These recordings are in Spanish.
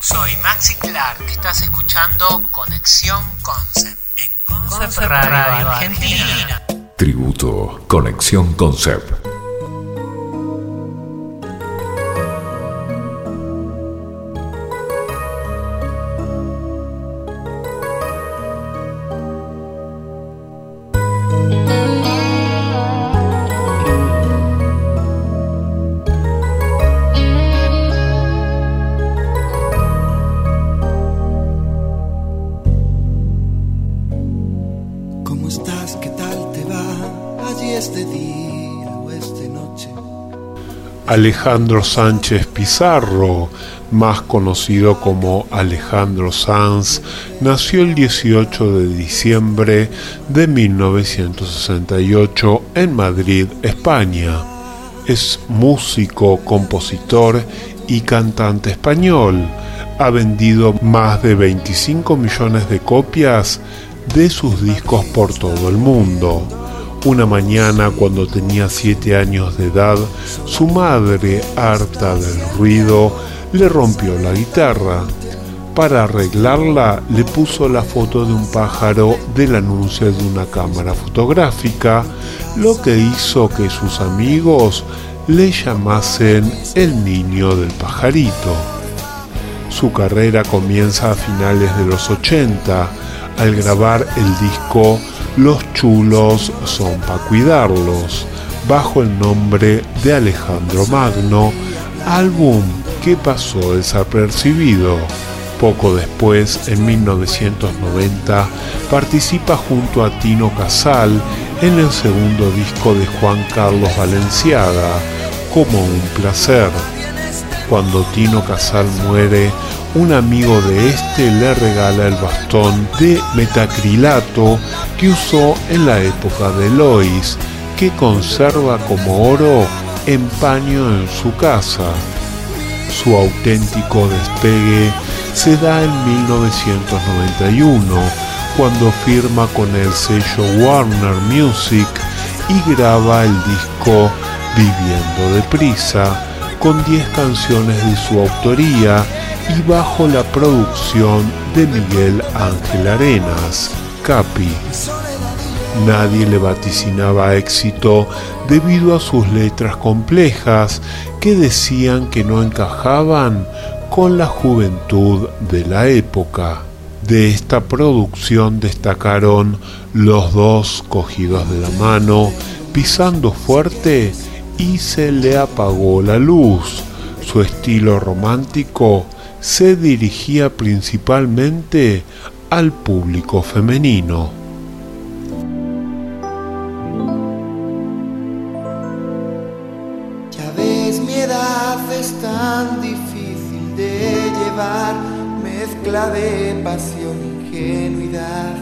Soy Maxi Clark, estás escuchando Conexión Concept en Concept, Radio, Argentina. Tributo Conexión Concept. Alejandro Sánchez Pizarro, más conocido como Alejandro Sanz, nació el 18 de diciembre de 1968 en Madrid, España. Es músico, compositor y cantante español. Ha vendido más de 25 millones de copias de sus discos por todo el mundo. Una mañana, cuando tenía siete años de edad, su madre, harta del ruido, le rompió la guitarra. Para arreglarla, le puso la foto de un pájaro del anuncio de una cámara fotográfica, lo que hizo que sus amigos le llamasen el niño del pajarito. Su carrera comienza a finales de los 80 al grabar el disco Los chulos son para cuidarlos, bajo el nombre de Alejandro Magno, álbum que pasó desapercibido. Poco después, en 1990, participa junto a Tino Casal en el segundo disco de Juan Carlos Valenciaga, Como un placer. Cuando Tino Casal muere, un amigo de este le regala el bastón de metacrilato que usó en la época de Lois, que conserva como oro en paño en su casa. Su auténtico despegue se da en 1991, cuando firma con el sello Warner Music y graba el disco Viviendo de Prisa, con 10 canciones de su autoría y bajo la producción de Miguel Ángel Arenas, Capi. Nadie le vaticinaba éxito debido a sus letras complejas que decían que no encajaban con la juventud de la época. De esta producción destacaron Los dos cogidos de la mano, Pisando fuerte y se le apagó la luz. Su estilo romántico se dirigía principalmente al público femenino. Ya ves, mi edad es tan difícil de llevar, mezcla de pasión, ingenuidad,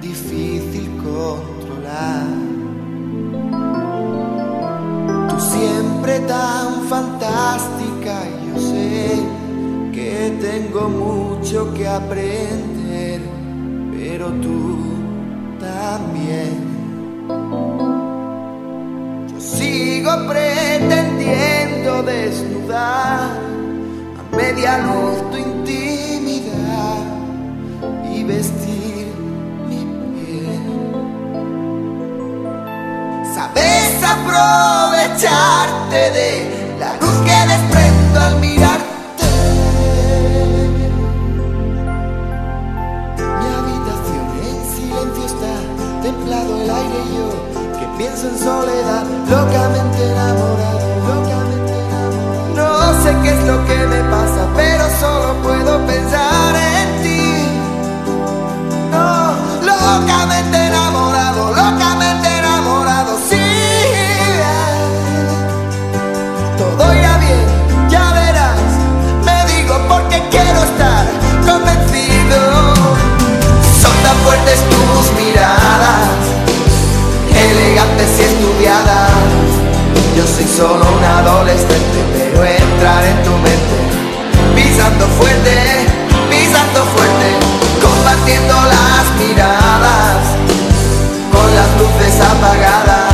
difícil controlar. Tú siempre tan fantástica, sé tengo mucho que aprender, pero tú también. Yo sigo pretendiendo desnudar a media luz tu intimidad y vestir mi piel. Sabes aprovecharte de pienso en soledad, locamente enamorado, locamente enamorado. No sé qué es lo que me pasa, soy solo un adolescente, pero entrar en tu mente, pisando fuerte, pisando fuerte, combatiendo las miradas, con las luces apagadas.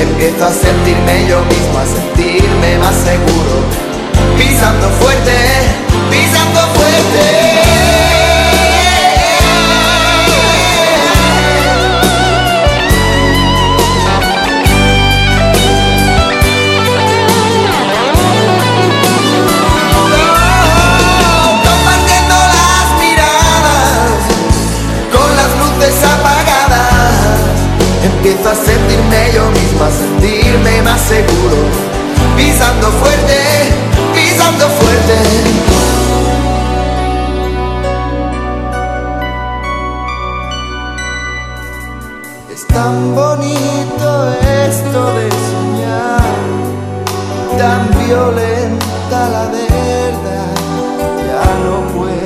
Empiezo a sentirme yo mismo, a sentirme más seguro, pisando fuerte, pisando empiezo a sentirme yo mismo, a sentirme más seguro, pisando fuerte, pisando fuerte. Es tan bonito esto de soñar, tan violenta la verdad, ya no puedo.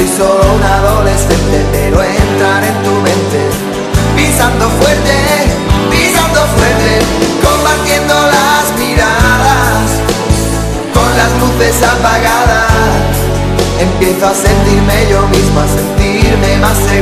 Soy solo un adolescente, pero entrar en tu mente, pisando fuerte, pisando fuerte, compartiendo las miradas, con las luces apagadas, empiezo a sentirme yo mismo, a sentirme más seguro.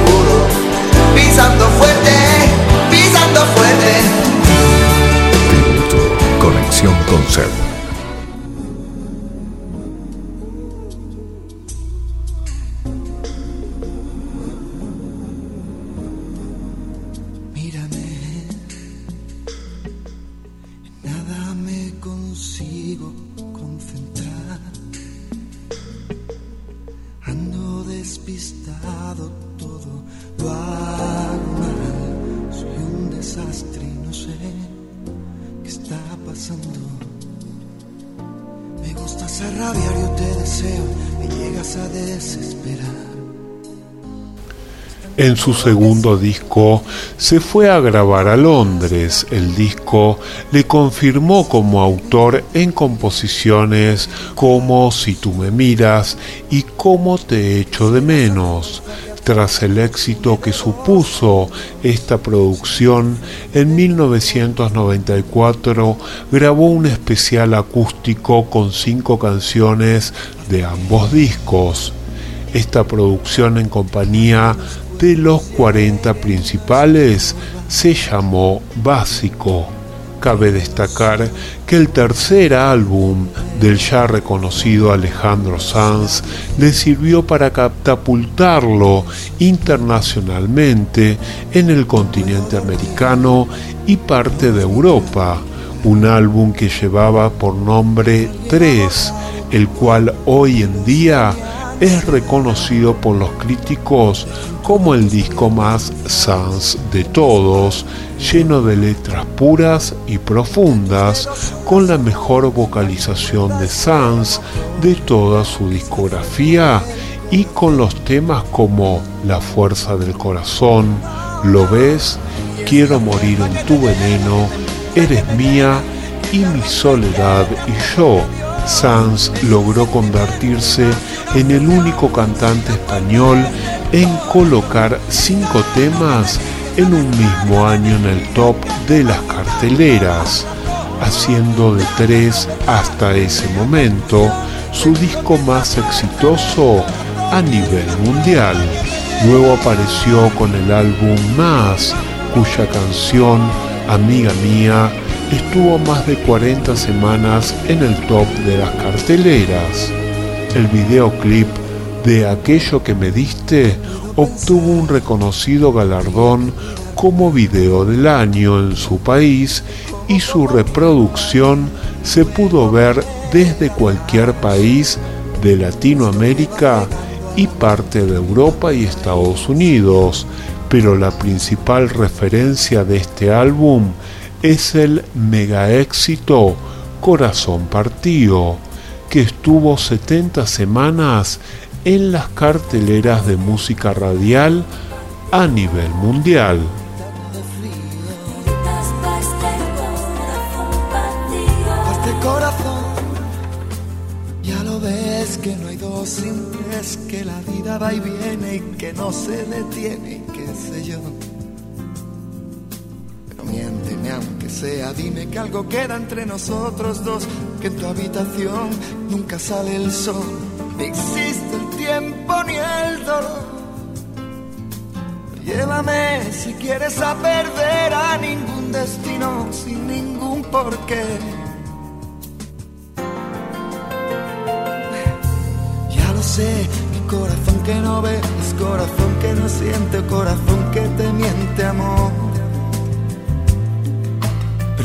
Su segundo disco se fue a grabar a Londres. El disco le confirmó como autor en composiciones como Si tú me miras y Cómo te echo de menos. Tras el éxito que supuso esta producción, en 1994 grabó un especial acústico con cinco canciones de ambos discos. Esta producción en compañía de los 40 principales se llamó Básico. Cabe destacar que el tercer álbum del ya reconocido Alejandro Sanz le sirvió para catapultarlo internacionalmente en el continente americano y parte de Europa, un álbum que llevaba por nombre 3, el cual hoy en día es reconocido por los críticos como el disco más sans de todos, lleno de letras puras y profundas, con la mejor vocalización de Sans de toda su discografía y con los temas como La fuerza del corazón, Lo ves, Quiero morir en tu veneno, Eres mía y mi soledad y yo. Sanz logró convertirse en el único cantante español en colocar cinco temas en un mismo año en el top de las carteleras, haciendo de tres hasta ese momento su disco más exitoso a nivel mundial. Luego apareció con el álbum Más, cuya canción Amiga Mía estuvo más de 40 semanas en el top de las carteleras. El videoclip de Aquello que me diste obtuvo un reconocido galardón como video del año en su país y su reproducción se pudo ver desde cualquier país de Latinoamérica y parte de Europa y Estados Unidos, pero la principal referencia de este álbum es el mega éxito Corazón Partido, que estuvo 70 semanas en las carteleras de música radial a nivel mundial. Este que no hay dos simples, que la vida va y viene y que no se detiene y qué sé yo. Sea, dime que algo queda entre nosotros dos, que en tu habitación nunca sale el sol, ni existe el tiempo ni el dolor. Llévame si quieres a perder a ningún destino sin ningún porqué. Ya lo sé, mi corazón que no ve es corazón que no siente, corazón que te miente, amor.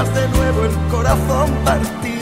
dejas de nuevo el corazón partido.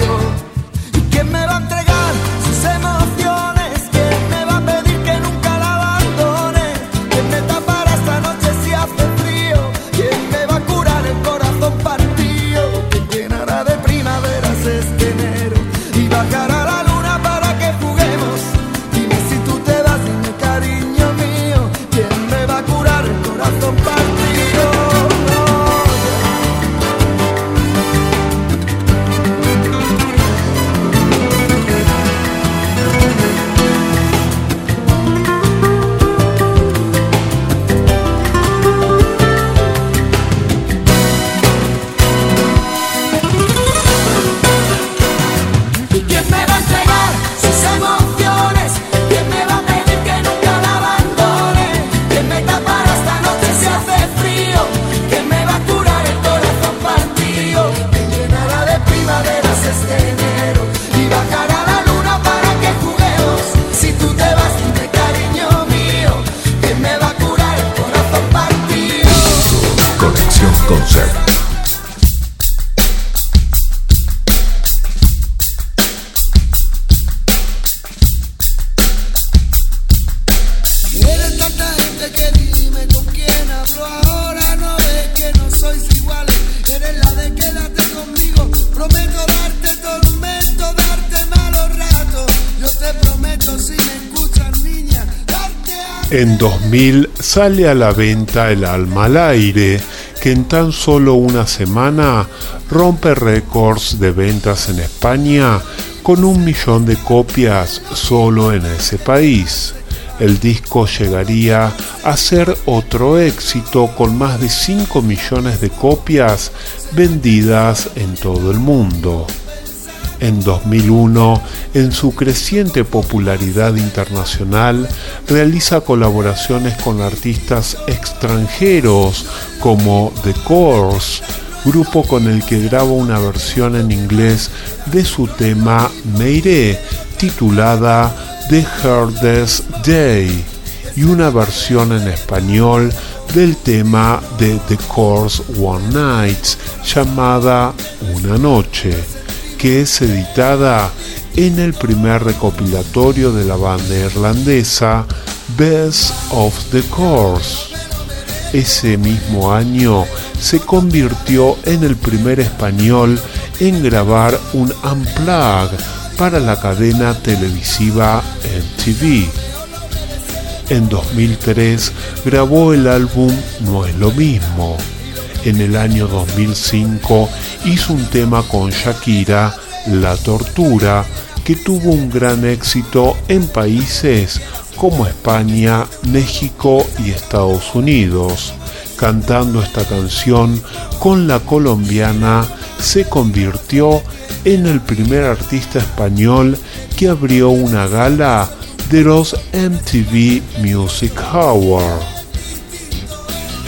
En 2000 sale a la venta El alma al aire, que en tan solo una semana rompe récords de ventas en España con un millón de copias solo en ese país. El disco llegaría a ser otro éxito con más de 5 millones de copias vendidas en todo el mundo. En 2001, en su creciente popularidad internacional, realiza colaboraciones con artistas extranjeros como The Course, grupo con el que graba una versión en inglés de su tema Meire, titulada The Hardest Day, y una versión en español del tema de The Course One Night, llamada Una Noche que es editada en el primer recopilatorio de la banda irlandesa Best of the Course. Ese mismo año se convirtió en el primer español en grabar un unplug para la cadena televisiva MTV. En 2003 grabó el álbum No es lo mismo. En el año 2005 hizo un tema con Shakira, La Tortura, que tuvo un gran éxito en países como España, México y Estados Unidos. Cantando esta canción con la colombiana, se convirtió en el primer artista español que abrió una gala de los MTV Music Awards.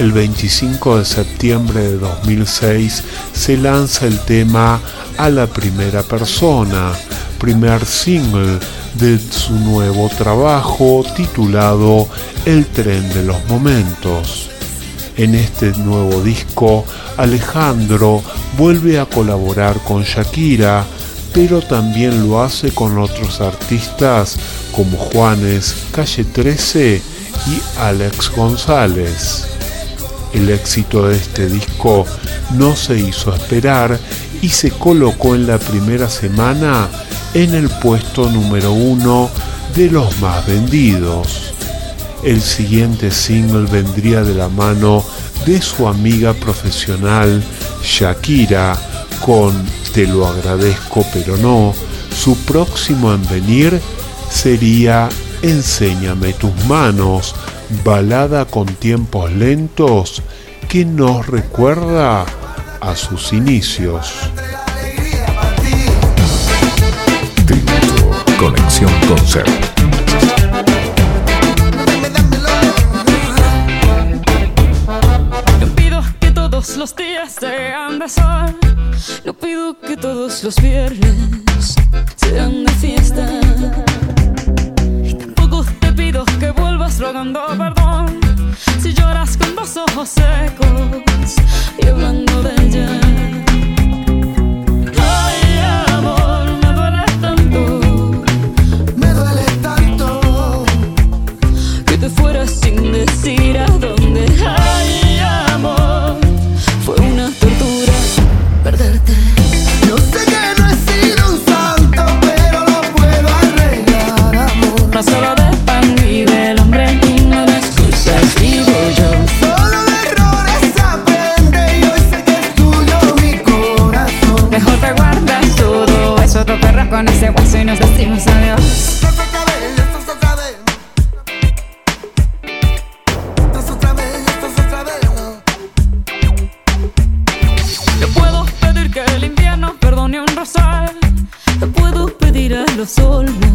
El 25 de septiembre de 2006 se lanza el tema A la primera persona, primer single de su nuevo trabajo titulado El tren de los momentos. En este nuevo disco, Alejandro vuelve a colaborar con Shakira, pero también lo hace con otros artistas como Juanes, Calle 13 y Alex González. El éxito de este disco no se hizo esperar y se colocó en la primera semana en el puesto número uno de los más vendidos. El siguiente single vendría de la mano de su amiga profesional Shakira con Te lo agradezco pero no. Su próximo en venir sería Enséñame tus manos, balada con tiempos lentos que nos recuerda a sus inicios. Tributo, conexión Concert. los días sean de sol. No pido que todos los viernes of soul.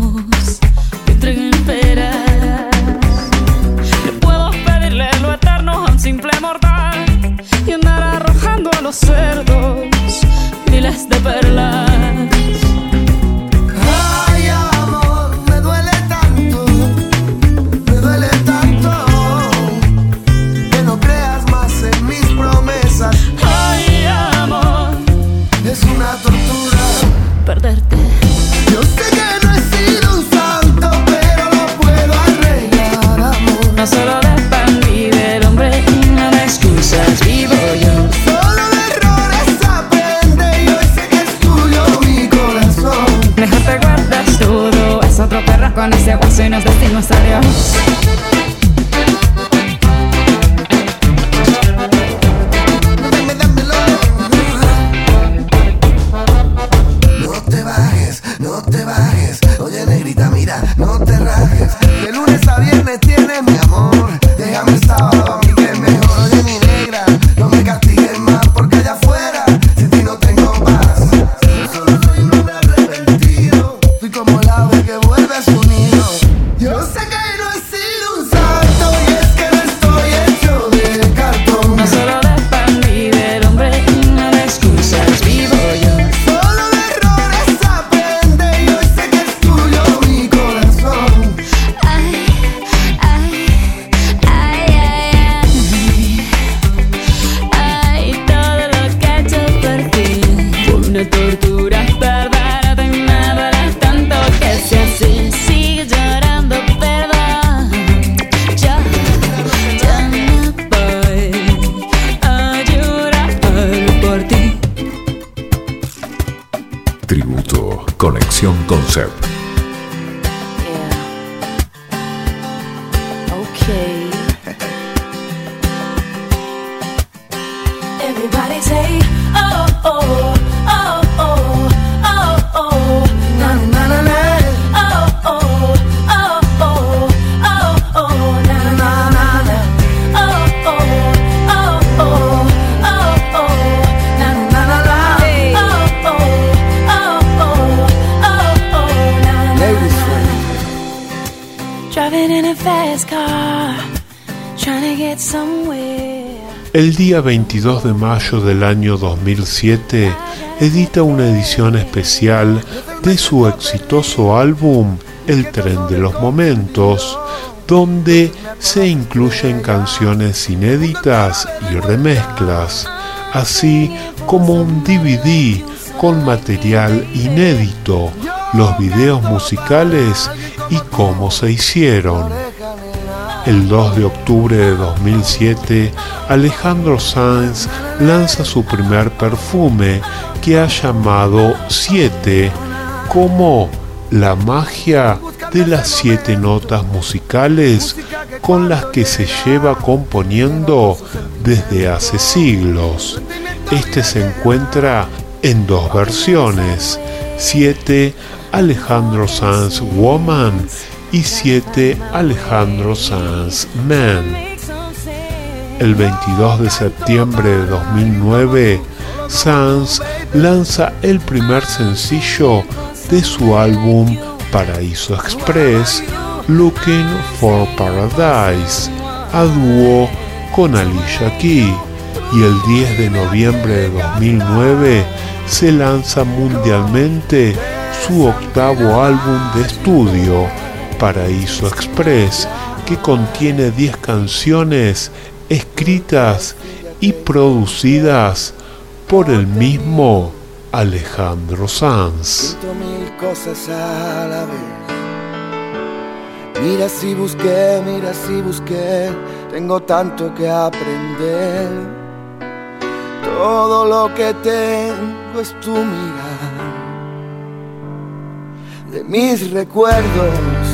El día 22 de mayo del año 2007 edita una edición especial de su exitoso álbum El tren de los momentos, donde se incluyen canciones inéditas y remezclas, así como un DVD con material inédito, los videos musicales y cómo se hicieron. El 2 de octubre de 2007, Alejandro Sanz lanza su primer perfume que ha llamado 7 como la magia de las siete notas musicales con las que se lleva componiendo desde hace siglos. Este se encuentra en dos versiones, 7 Alejandro Sanz Woman y 7 Alejandro Sanz Man. El 22 de septiembre de 2009, Sanz lanza el primer sencillo de su álbum Paraíso Express, Looking for Paradise, a dúo con Alicia Key, y el 10 de noviembre de 2009 se lanza mundialmente su octavo álbum de estudio, Paraíso Express, que contiene 10 canciones escritas y producidas por el mismo Alejandro Sanz. Mira si busqué, mira si busqué, tengo tanto que aprender. Todo lo que tengo es tu mirar. De mis recuerdos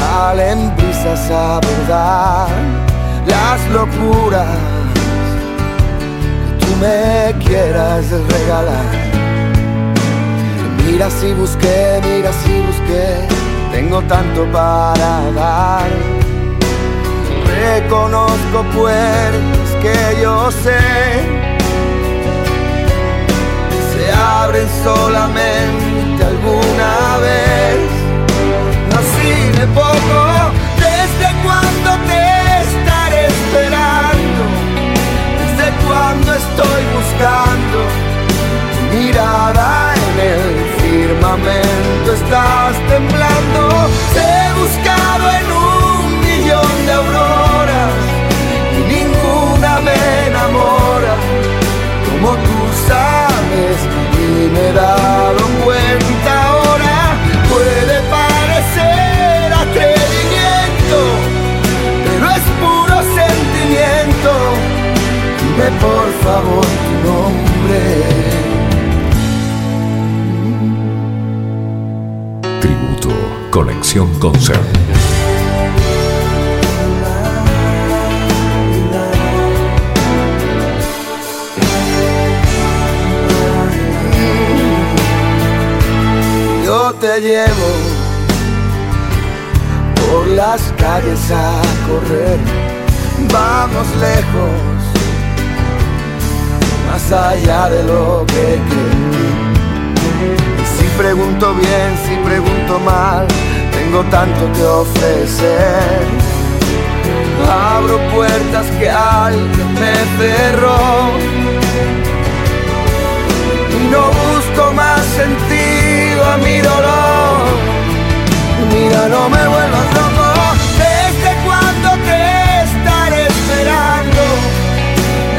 salen brisas a verdad las locuras que tú me quieras regalar. Mira si busqué, mira si busqué, tengo tanto para dar. Reconozco puertas que yo sé se abren solamente alguna vez. De poco, desde cuando te estaré esperando, desde cuando estoy buscando mirada en el firmamento, estás temblando. Te he buscado en un millón de auroras y ninguna me enamora como tú sabes y me he dado cuenta Conexión Concert. yo te llevo por las calles a correr. Vamos lejos, más allá de lo que si pregunto bien, si pregunto mal, tengo tanto que ofrecer. Abro puertas que alguien me cerró y no busco más sentido a mi dolor. Mira, no me vuelvas loco. ¿Desde cuando te estaré esperando?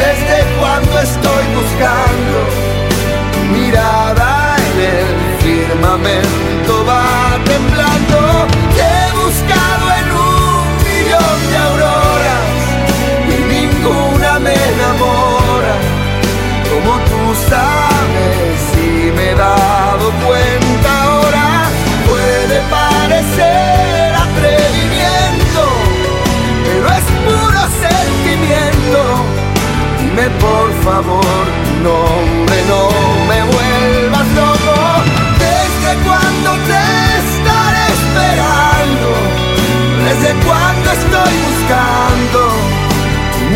¿Desde cuando estoy buscando? Mirada en el firmamento va temblando. Sabes y me he dado cuenta ahora. Puede parecer atrevimiento pero es puro sentimiento. Dime por favor tu nombre no me vuelvas loco. Desde cuando te estaré esperando desde cuando estoy buscando tu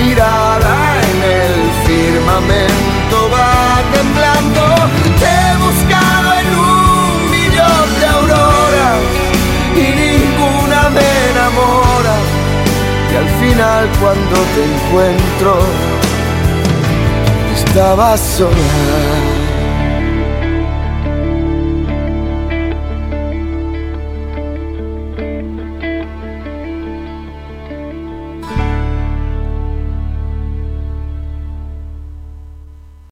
final cuando te encuentro, estabas sola.